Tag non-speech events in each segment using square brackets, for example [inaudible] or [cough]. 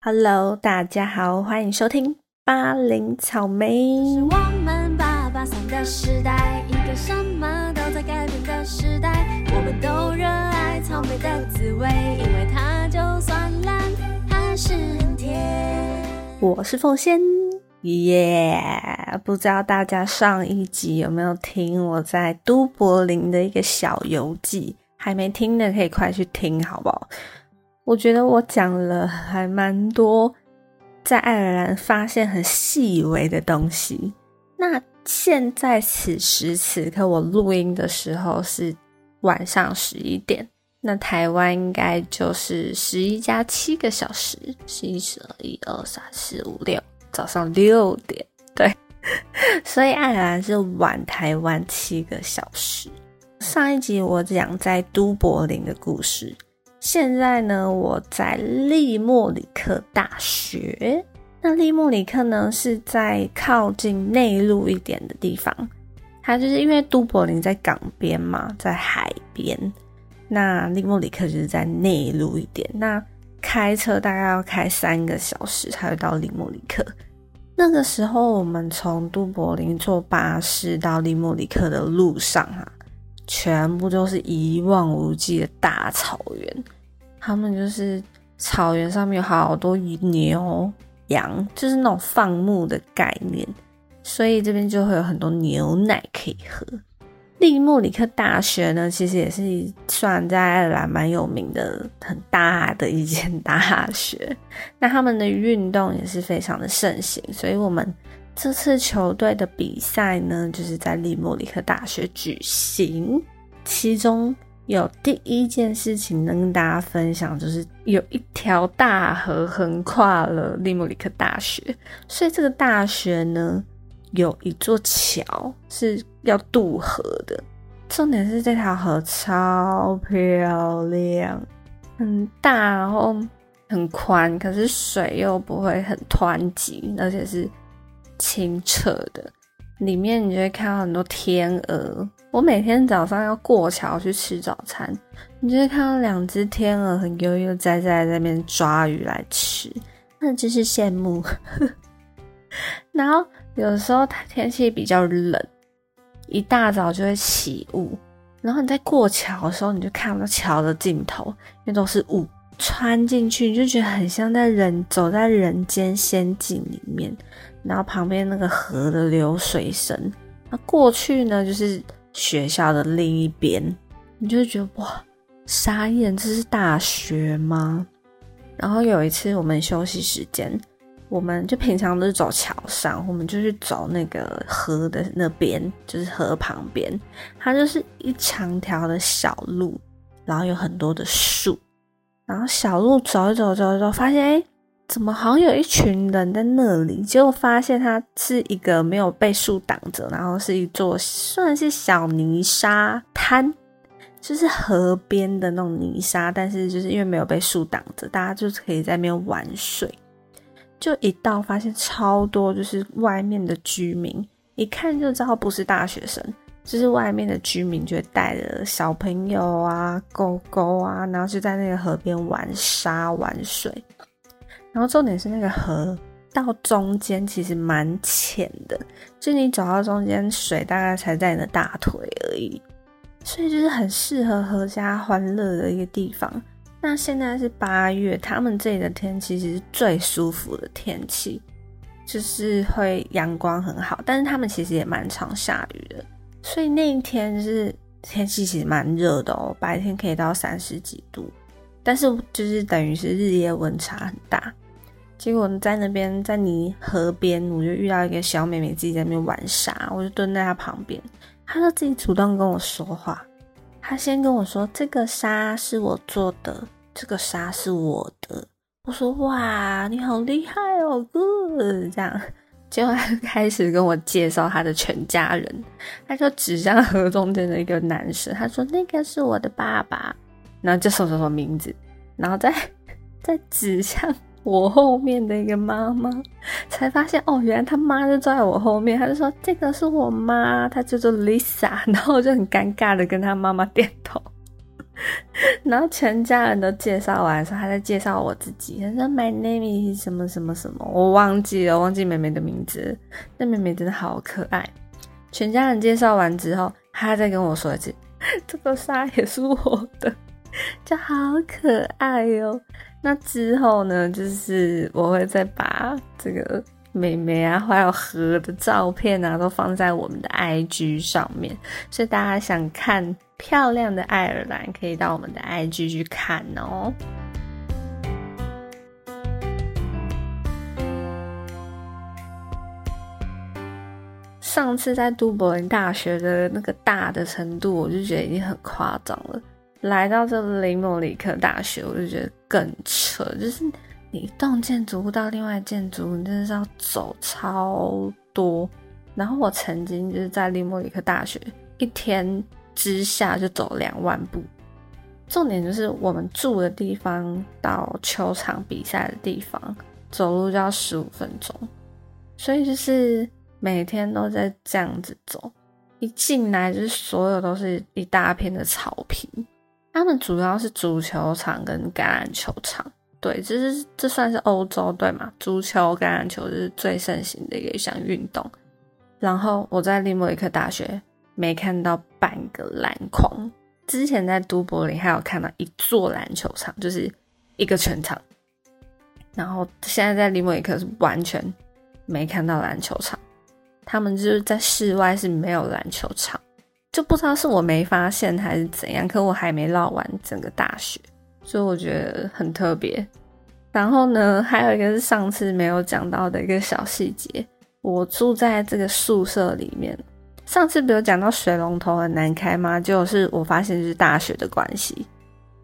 Hello，大家好，欢迎收听巴林草莓。是我们八八三的时代，一个什么都在改变的时代。我们都热爱草莓的滋味，因为它就算烂，还是很甜。我是凤仙，耶、不知道大家上一集有没有听我在都柏林的一个小游记？还没听的可以快去听，好不好？我觉得我讲了还蛮多在爱尔兰发现很细微的东西。那现在此时此刻我录音的时候是晚上十一点，那台湾应该就是十一加七个小时，十一、十二、一二三四五六，早上六点，对，[laughs] 所以爱尔兰是晚台湾七个小时。上一集我讲在都柏林的故事，现在呢我在利莫里克大学。那利莫里克呢是在靠近内陆一点的地方，它就是因为都柏林在港边嘛，在海边。那利莫里克就是在内陆一点，那开车大概要开三个小时才会到利莫里克。那个时候我们从都柏林坐巴士到利莫里克的路上啊，全部都是一望无际的大草原。他们就是草原上面有好多牛羊，就是那种放牧的概念，所以这边就会有很多牛奶可以喝。利莫里克大学呢，其实也是算在爱尔兰蛮有名的、很大的一间大学。那他们的运动也是非常的盛行，所以我们这次球队的比赛呢，就是在利莫里克大学举行。其中有第一件事情能跟大家分享，就是有一条大河横跨了利莫里克大学，所以这个大学呢。有一座桥是要渡河的，重点是这条河超漂亮，很大，然后很宽，可是水又不会很湍急，而且是清澈的。里面你就会看到很多天鹅。我每天早上要过桥去吃早餐，你就会看到两只天鹅很悠悠哉哉在那边抓鱼来吃，那真是羡慕。[laughs] 然后。有时候天气比较冷，一大早就会起雾，然后你在过桥的时候，你就看不到桥的尽头，因为都是雾，穿进去你就觉得很像在人走在人间仙境里面。然后旁边那个河的流水声，那过去呢就是学校的另一边，你就觉得哇，傻眼，这是大学吗？然后有一次我们休息时间。我们就平常都是走桥上，我们就去走那个河的那边，就是河旁边，它就是一长条的小路，然后有很多的树，然后小路走一走走一走，发现哎，怎么好像有一群人在那里？结果发现它是一个没有被树挡着，然后是一座算是小泥沙滩，就是河边的那种泥沙，但是就是因为没有被树挡着，大家就是可以在那边玩水。就一到发现超多，就是外面的居民，一看就知道不是大学生，就是外面的居民就会带着小朋友啊、狗狗啊，然后就在那个河边玩沙玩水。然后重点是那个河到中间其实蛮浅的，就你走到中间，水大概才在你的大腿而已，所以就是很适合合家欢乐的一个地方。那现在是八月，他们这里的天气其实是最舒服的天气，就是会阳光很好，但是他们其实也蛮常下雨的，所以那一天就是天气其实蛮热的哦，白天可以到三十几度，但是就是等于是日夜温差很大。结果在那边在泥河边，我就遇到一个小妹妹自己在那边玩沙，我就蹲在她旁边，她就自己主动跟我说话。她先跟我说：“这个沙是我做的，这个沙是我的。”我说：“哇，你好厉害哦，good！” 这样，结果他就开始跟我介绍他的全家人。他就指向河中间的一个男生，他说：“那个是我的爸爸。”然后就说什么名字，然后再再指向。我后面的一个妈妈才发现哦，原来他妈就坐在我后面。他就说：“这个是我妈，她叫做 Lisa。”然后我就很尴尬的跟他妈妈点头。[laughs] 然后全家人都介绍完的时候，他在介绍我自己，他说 “My name is 什么什么什么”，我忘记了，忘记妹妹的名字。那妹妹真的好可爱。全家人介绍完之后，他再跟我说一次：“ [laughs] 这个纱也是我的，就好可爱哟。”那之后呢，就是我会再把这个妹妹啊，还有河的照片啊，都放在我们的 IG 上面，所以大家想看漂亮的爱尔兰，可以到我们的 IG 去看哦。上次在都柏林大学的那个大的程度，我就觉得已经很夸张了。来到这林莫里克大学，我就觉得更扯，就是你一栋建筑物到另外建筑物，你真的是要走超多。然后我曾经就是在林莫里克大学一天之下就走两万步。重点就是我们住的地方到球场比赛的地方走路就要十五分钟，所以就是每天都在这样子走。一进来就是所有都是一大片的草坪。他们主要是足球场跟橄榄球场，对，这是这算是欧洲对吗？足球、橄榄球是最盛行的一项运动。然后我在利莫里克大学没看到半个篮筐，之前在都柏林还有看到一座篮球场，就是一个全场。然后现在在利莫里克是完全没看到篮球场，他们就是在室外是没有篮球场。就不知道是我没发现还是怎样，可我还没绕完整个大学，所以我觉得很特别。然后呢，还有一个是上次没有讲到的一个小细节，我住在这个宿舍里面。上次不有讲到水龙头很难开吗？就是我发现是大学的关系，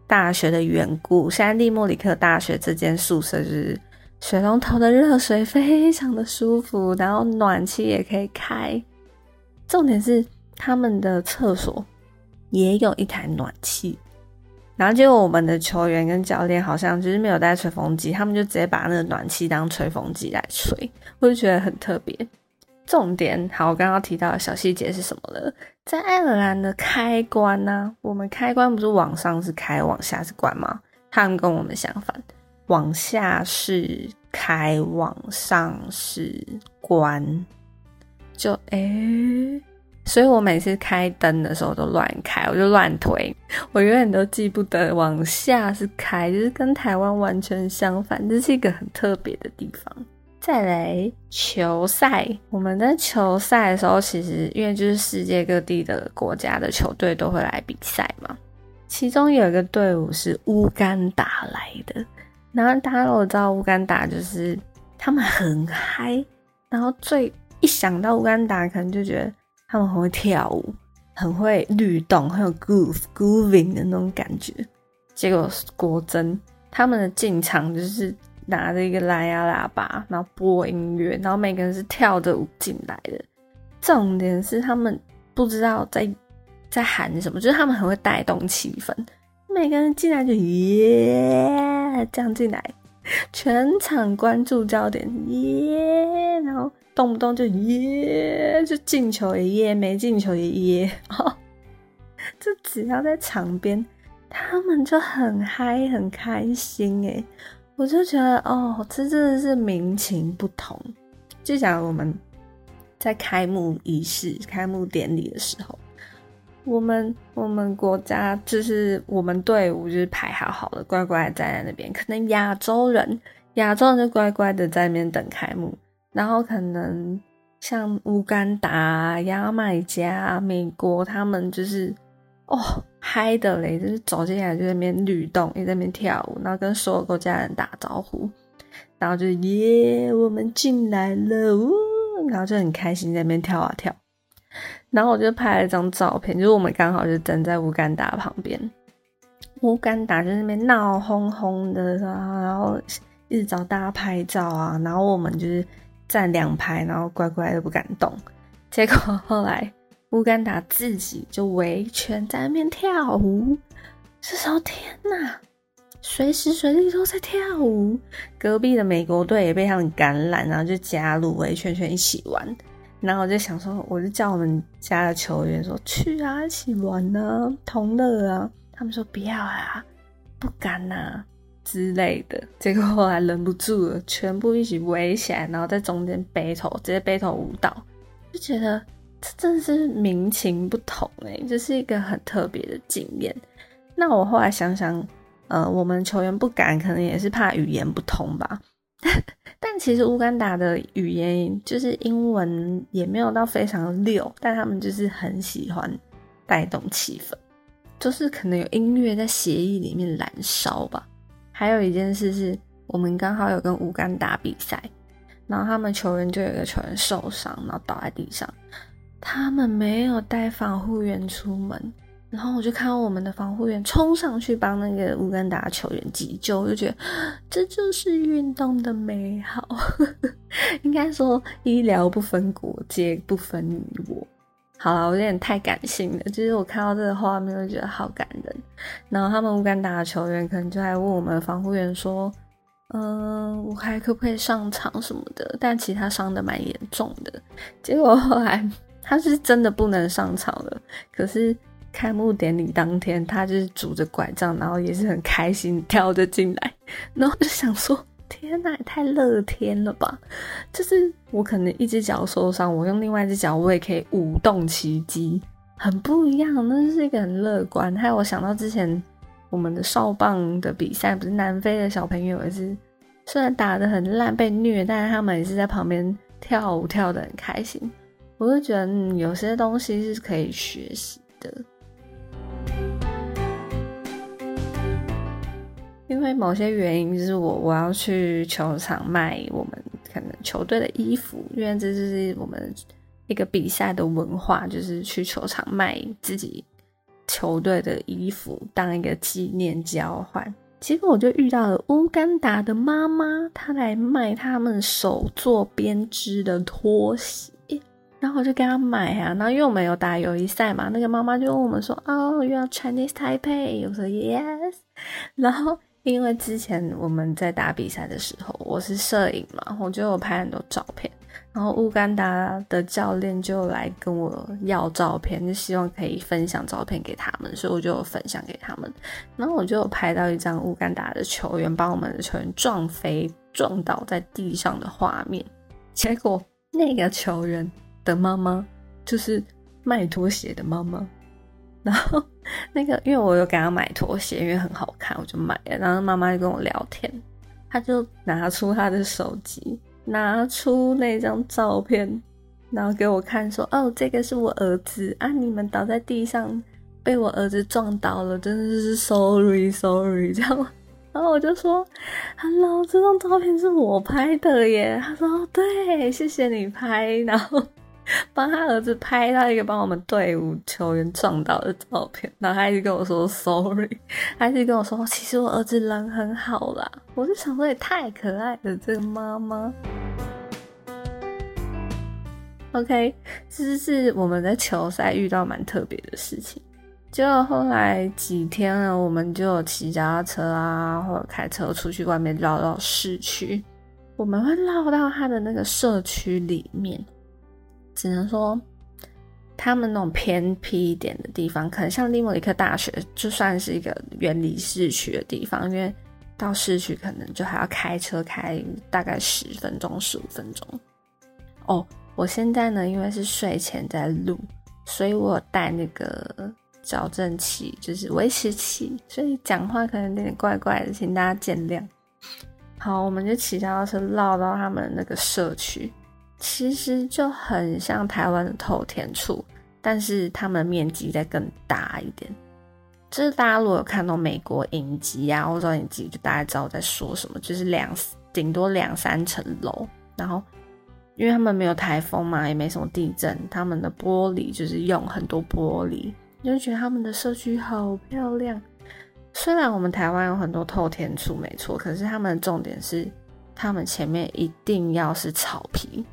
大学的缘故。现在利莫里克大学这间宿舍就是水龙头的热水非常的舒服，然后暖气也可以开，重点是。他们的厕所也有一台暖气，然后结果我们的球员跟教练好像就是没有带吹风机，他们就直接把那个暖气当吹风机来吹，我就觉得很特别。重点好，我刚刚提到的小细节是什么了？在爱尔兰的开关呢？我们开关不是往上是开，往下是关吗？他们跟我们相反，往下是开，往上是关，就诶。所以我每次开灯的时候都乱开，我就乱推，[laughs] 我永远都记不得往下是开，就是跟台湾完全相反，这是一个很特别的地方。再来球赛，我们在球赛的时候，其实因为就是世界各地的国家的球队都会来比赛嘛，其中有一个队伍是乌干达来的，然后大家都知道乌干达就是他们很嗨，然后最一想到乌干达，可能就觉得。他们很会跳舞，很会律动，很有 groove grooving 的那种感觉。结果果真，他们的进场就是拿着一个蓝牙喇叭，然后播音乐，然后每个人是跳着舞进来的。重点是他们不知道在在喊什么，就是他们很会带动气氛。每个人进来就耶这样进来，[laughs] 全场关注焦点耶，然后。动不动就耶，就进球也耶，没进球也耶，[laughs] 就只要在场边，他们就很嗨很开心哎，我就觉得哦，这真的是民情不同。就讲我们在开幕仪式、开幕典礼的时候，我们我们国家就是我们队伍就是排好好的，乖乖站在那边，可能亚洲人亚洲人就乖乖的在那边等开幕。然后可能像乌干达、牙买加、美国，他们就是哦嗨的嘞，就是走进来就在那边律动，也在那边跳舞，然后跟所有国家人打招呼，然后就耶，我们进来了，呜，然后就很开心在那边跳啊跳。然后我就拍了一张照片，就是我们刚好就站在乌干达旁边，乌干达就那边闹哄哄的，然后一直找大家拍照啊，然后我们就是。站两排，然后乖乖的不敢动。结果后来乌干达自己就围圈在那边跳舞。这时候天哪，随时随地都在跳舞。隔壁的美国队也被他们感染，然后就加入围圈圈一起玩。然后我就想说，我就叫我们家的球员说去啊，一起玩啊，同乐啊。他们说不要啊，不敢呐、之类的。结果后来忍不住了，全部一起围起来，然后在中间 battle，直接 battle 舞蹈，就觉得这真的是民情不同哎、这是一个很特别的经验。那我后来想想，呃，我们球员不敢，可能也是怕语言不通吧。但其实乌干达的语言就是英文也没有到非常溜，但他们就是很喜欢带动气氛，就是可能有音乐在协议里面燃烧吧。还有一件事是我们刚好有跟乌干达比赛，然后他们球员就有一个球员受伤，然后倒在地上，他们没有带防护员出门，然后我就看到我们的防护员冲上去帮那个乌干达球员急救，我就觉得这就是运动的美好。[laughs] 应该说医疗不分国界，不分你我。好了，我有点太感性了，就是我看到这个画面，我就觉得好感人。然后他们乌干达的球员可能就还问我们防护员说：“嗯、我还可不可以上场什么的？”但其他伤的蛮严重的。结果后来 [laughs] 他是真的不能上场了，可是开幕典礼当天，他就是拄着拐杖，然后也是很开心跳着进来，然后就想说。天呐，也太乐天了吧！就是我可能一只脚受伤，我用另外一只脚，我也可以舞动奇迹，很不一样。那是一个很乐观。还有我想到之前我们的少棒的比赛，不是南非的小朋友也是，虽然打得很烂被虐，但是他们也是在旁边跳舞跳得很开心。我就觉得，有些东西是可以学习的。因为某些原因，就是我我要去球场卖我们可能球队的衣服，因为这就是我们一个比赛的文化，就是去球场卖自己球队的衣服当一个纪念交换。结果我就遇到了乌干达的妈妈，她来卖他们手做编织的拖鞋，然后我就跟她买啊。然后因为我们有打友谊赛嘛，那个妈妈就问我们说：“哦，又要 Chinese Taipei？” 我说：“Yes。”然后。因为之前我们在打比赛的时候，我是摄影嘛，我就有拍很多照片，然后乌干达的教练就来跟我要照片，就希望可以分享照片给他们，所以我就分享给他们，然后我就有拍到一张乌干达的球员把我们的球员撞飞、撞倒在地上的画面，结果那个球员的妈妈就是卖拖鞋的妈妈。然后那个，因为我有给他买拖鞋，因为很好看，我就买了。然后妈妈就跟我聊天，他就拿出他的手机，拿出那张照片，然后给我看，说：“哦，这个是我儿子啊，你们倒在地上，被我儿子撞倒了，真的是 sorry sorry 这样。”然后我就说：“Hello，这张照片是我拍的耶。”他说：“，对，谢谢你拍。”然后。[laughs] 帮他儿子拍到一个帮我们队伍球员撞到的照片，然后他一直跟我说 sorry，[laughs] 他一直跟我说其实我儿子人很好啦。我就想说也太可爱了，这个妈妈。OK，这是我们在球赛遇到蛮特别的事情。结果后来几天呢，我们就有骑脚踏车啊，或者开车出去外面绕绕市区，我们会绕到他的那个社区里面。只能说，他们那种偏僻一点的地方，可能像利莫里克大学，就算是一个远离市区的地方，因为到市区可能就还要开车开大概十分钟、十五分钟。哦，我现在呢，因为是睡前在录，所以我有带那个矫正器，就是维持器，所以讲话可能有点怪怪的，请大家见谅。好，我们就骑脚踏车绕到他们那个社区。其实就很像台湾的透天厝，但是他们面积再更大一点。就是大家如果有看到美国影集啊，或者影集，就大概知道我在说什么。就是两顶多两三层楼，然后因为他们没有台风嘛，也没什么地震，他们的玻璃就是用很多玻璃，你就觉得他们的社区好漂亮。虽然我们台湾有很多透天厝，没错，可是他们的重点是，他们前面一定要是草皮。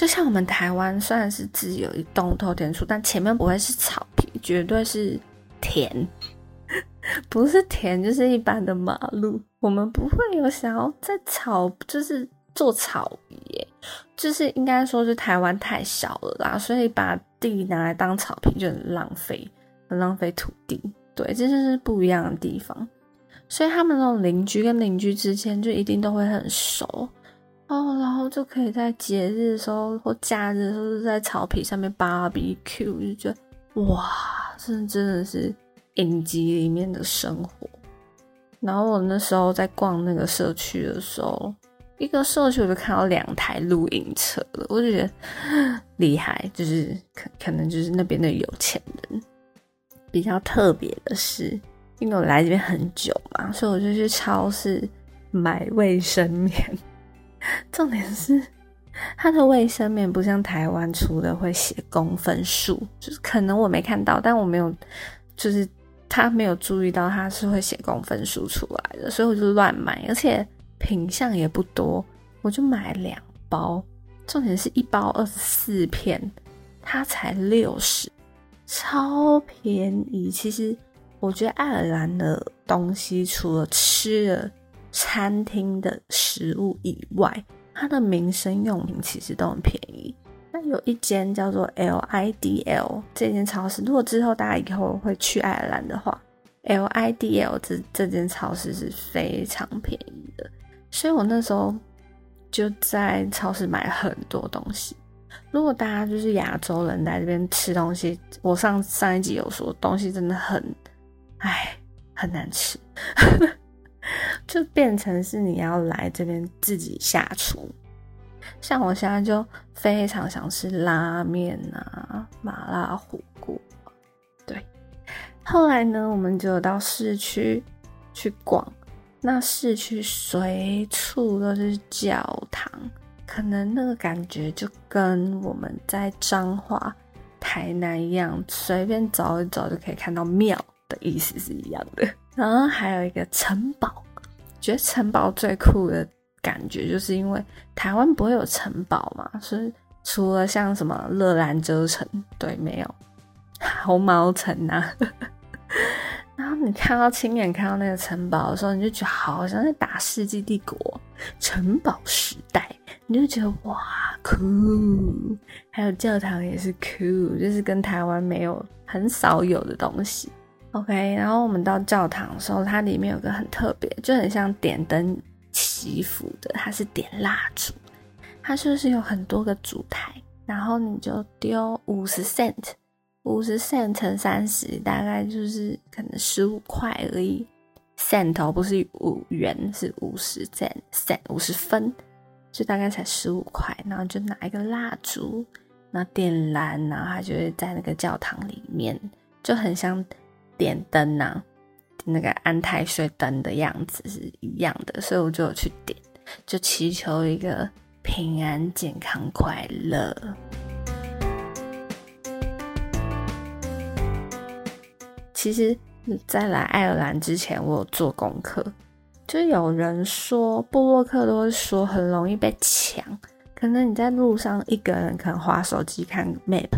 就像我们台湾虽然是只有一栋透天厝，但前面不会是草皮，绝对是田，[laughs] 不是田就是一般的马路。我们不会有想要在草，就是做草皮耶，就是应该说是台湾太小了啦，所以把地拿来当草皮就很浪费，很浪费土地。对，这就是不一样的地方。所以他们那种邻居跟邻居之间就一定都会很熟哦，然后就可以在节日的时候或假日的时候在草皮上面 BBQ，就觉得哇，真真的是影集里面的生活。然后我那时候在逛那个社区的时候，一个社区我就看到两台露营车了，我就觉得厉害，就是可可能就是那边的有钱人。比较特别的是。因为我来这边很久嘛，所以我就去超市买卫生棉。[laughs] 重点是，它的卫生棉不像台湾出的会写公分数，就是可能我没看到，但我没有，就是他没有注意到它是会写公分数出来的，所以我就乱买，而且品相也不多，我就买两包。重点是一包二十四片，它才六十，超便宜。其实。我觉得爱尔兰的东西，除了吃的餐厅的食物以外，它的民生用品其实都很便宜。那有一间叫做 LIDL 这间超市，如果之后大家以后会去爱尔兰的话，LIDL 这这间超市是非常便宜的。所以我那时候就在超市买很多东西。如果大家就是亚洲人来这边吃东西，我上上一集有说东西真的很。唉，很难吃，就变成是你要来这边自己下厨。像我现在就非常想吃拉面啊、麻辣火锅。对，后来呢，我们就到市区去逛。那市区随处都是教堂，可能那个感觉就跟我们在彰化、台南一样，随便走一走就可以看到庙。的意思是一样的，然后还有一个城堡，觉得城堡最酷的感觉，就是因为台湾不会有城堡嘛，所以除了像什么乐兰遮城，对，没有 [laughs] 红毛城啊。[laughs] 然后你看到亲眼看到那个城堡的时候，你就觉得好像在打世纪帝国城堡时代，你就觉得哇酷，还有教堂也是酷，就是跟台湾没有很少有的东西。OK，然后我们到教堂的时候，它里面有个很特别，就很像点灯祈福的，它是点蜡烛，它就是有很多个烛台，然后你就丢五十 cent，五十 cent 乘三十，大概就是可能十五块而已，cent 哦，不是五元，是五十 cent，cent 五十分，就大概才十五块，然后就拿一个蜡烛，然后点燃，然后它就会在那个教堂里面，就很像。点灯呐，那个安太岁灯的样子是一样的，所以我就有去点，就祈求一个平安、健康、快乐。其实，在来爱尔兰之前，我有做功课，就有人说布洛克都会说很容易被抢，可能你在路上一个人，可能划手机看 map。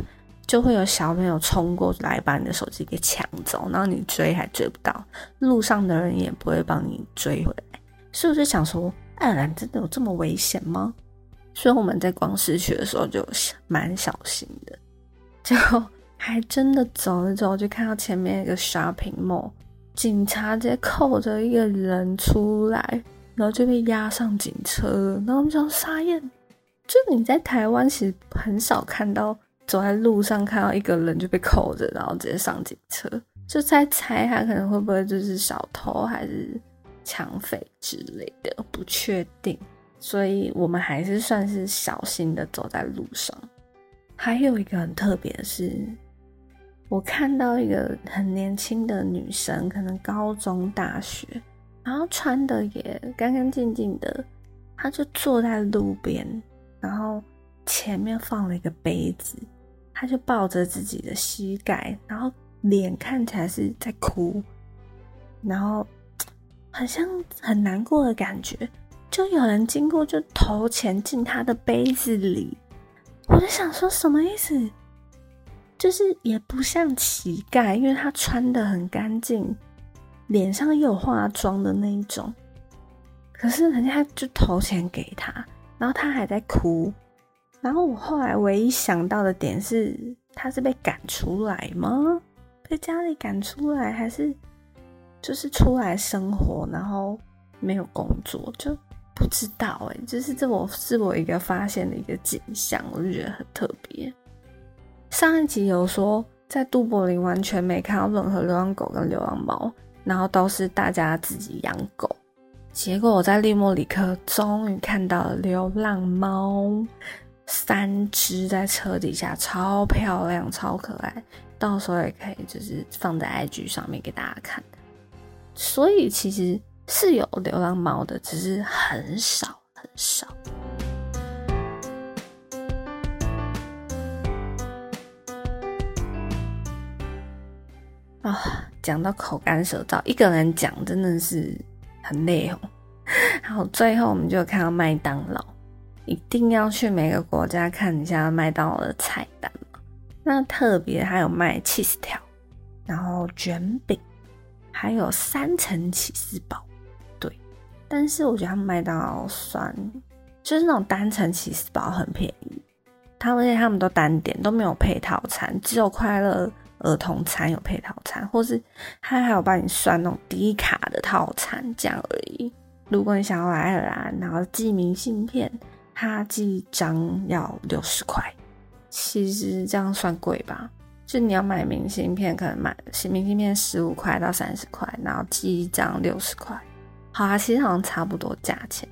就会有小朋友冲过来把你的手机给抢走，然后你追还追不到，路上的人也不会帮你追回来。所以我就想说，爱尔兰真的有这么危险吗？所以我们在逛市区的时候就蛮小心的，结果还真的走着走就看到前面一个 shopping mall，警察直接扣着一个人出来，然后就被押上警车。然后我们想傻眼，就你在台湾其实很少看到。走在路上看到一个人就被扣着，然后直接上警车，就在猜他可能会不会就是小偷还是抢匪之类的，不确定。所以我们还是算是小心的走在路上。还有一个很特别的是，我看到一个很年轻的女生，可能高中、大学，然后穿的也干干净净的，她就坐在路边，然后。前面放了一个杯子，他就抱着自己的膝盖，然后脸看起来是在哭，然后好像很难过的感觉。就有人经过，就投钱进他的杯子里。我就想说，什么意思？就是也不像乞丐，因为他穿的很干净，脸上又有化妆的那一种。可是人家就投钱给他，然后他还在哭。然后我后来唯一想到的点是，他是被赶出来吗？被家里赶出来，还是就是出来生活，然后没有工作，就不知道哎。就是这我是我一个发现的一个景象，我就觉得很特别。上一集有说，在杜柏林完全没看到任何流浪狗跟流浪猫，然后都是大家自己养狗。结果我在利莫里克终于看到了流浪猫，三只在车底下，超漂亮，超可爱。到时候也可以就是放在 IG 上面给大家看。所以其实是有流浪猫的，只是很少很少。啊，讲到口干舌燥，一个人讲真的是。很累哦，好最后我们就看到麦当劳，一定要去每个国家看一下麦当劳的菜单嘛。那特别还有卖 cheese 条，然后卷饼，还有三层起司堡。对，但是我觉得麦当劳算就是那种单层起司堡很便宜，他们且他们都单点都没有配套餐，只有快乐。儿童餐有配套餐，或是他还有帮你算那种低卡的套餐，这样而已。如果你想要来爱尔兰，然后寄明信片，他寄一张要六十块，其实这样算贵吧？就你要买明信片，可能买明信片十五块到三十块，然后寄一张六十块，好啊，其实好像差不多价钱。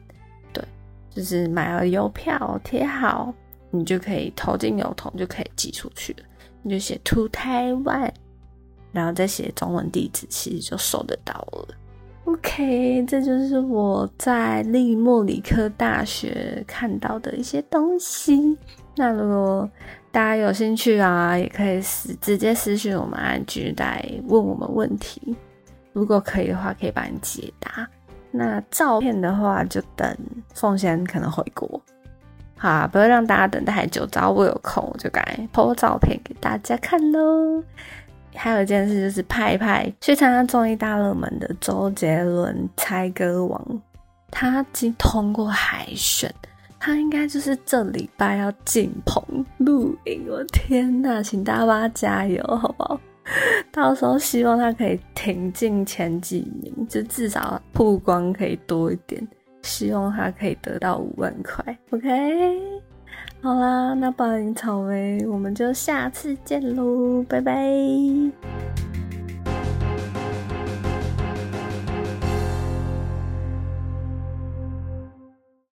对，就是买了邮票贴好，你就可以投进邮筒，就可以寄出去了。你就写 to Taiwan，然后再写中文地址，其实就收得到了。OK，这就是我在利莫里克大学看到的一些东西。那如果大家有兴趣啊，也可以私直接私信我们安居来问我们问题。如果可以的话，可以帮你解答。那照片的话，就等凤仙可能回国。好，不要让大家等太久。只要我有空，我就赶拍照片给大家看喽。还有一件事就是派派去参加综艺大热门的周杰伦猜歌王，他经通过海选，他应该就是这礼拜要进棚录影。我天呐，请大家加油，好不好？[laughs] 到时候希望他可以挺进前几名，就至少曝光可以多一点。希望他可以得到五万块，OK？好啦，那宝林草莓，我们就下次见喽，拜拜。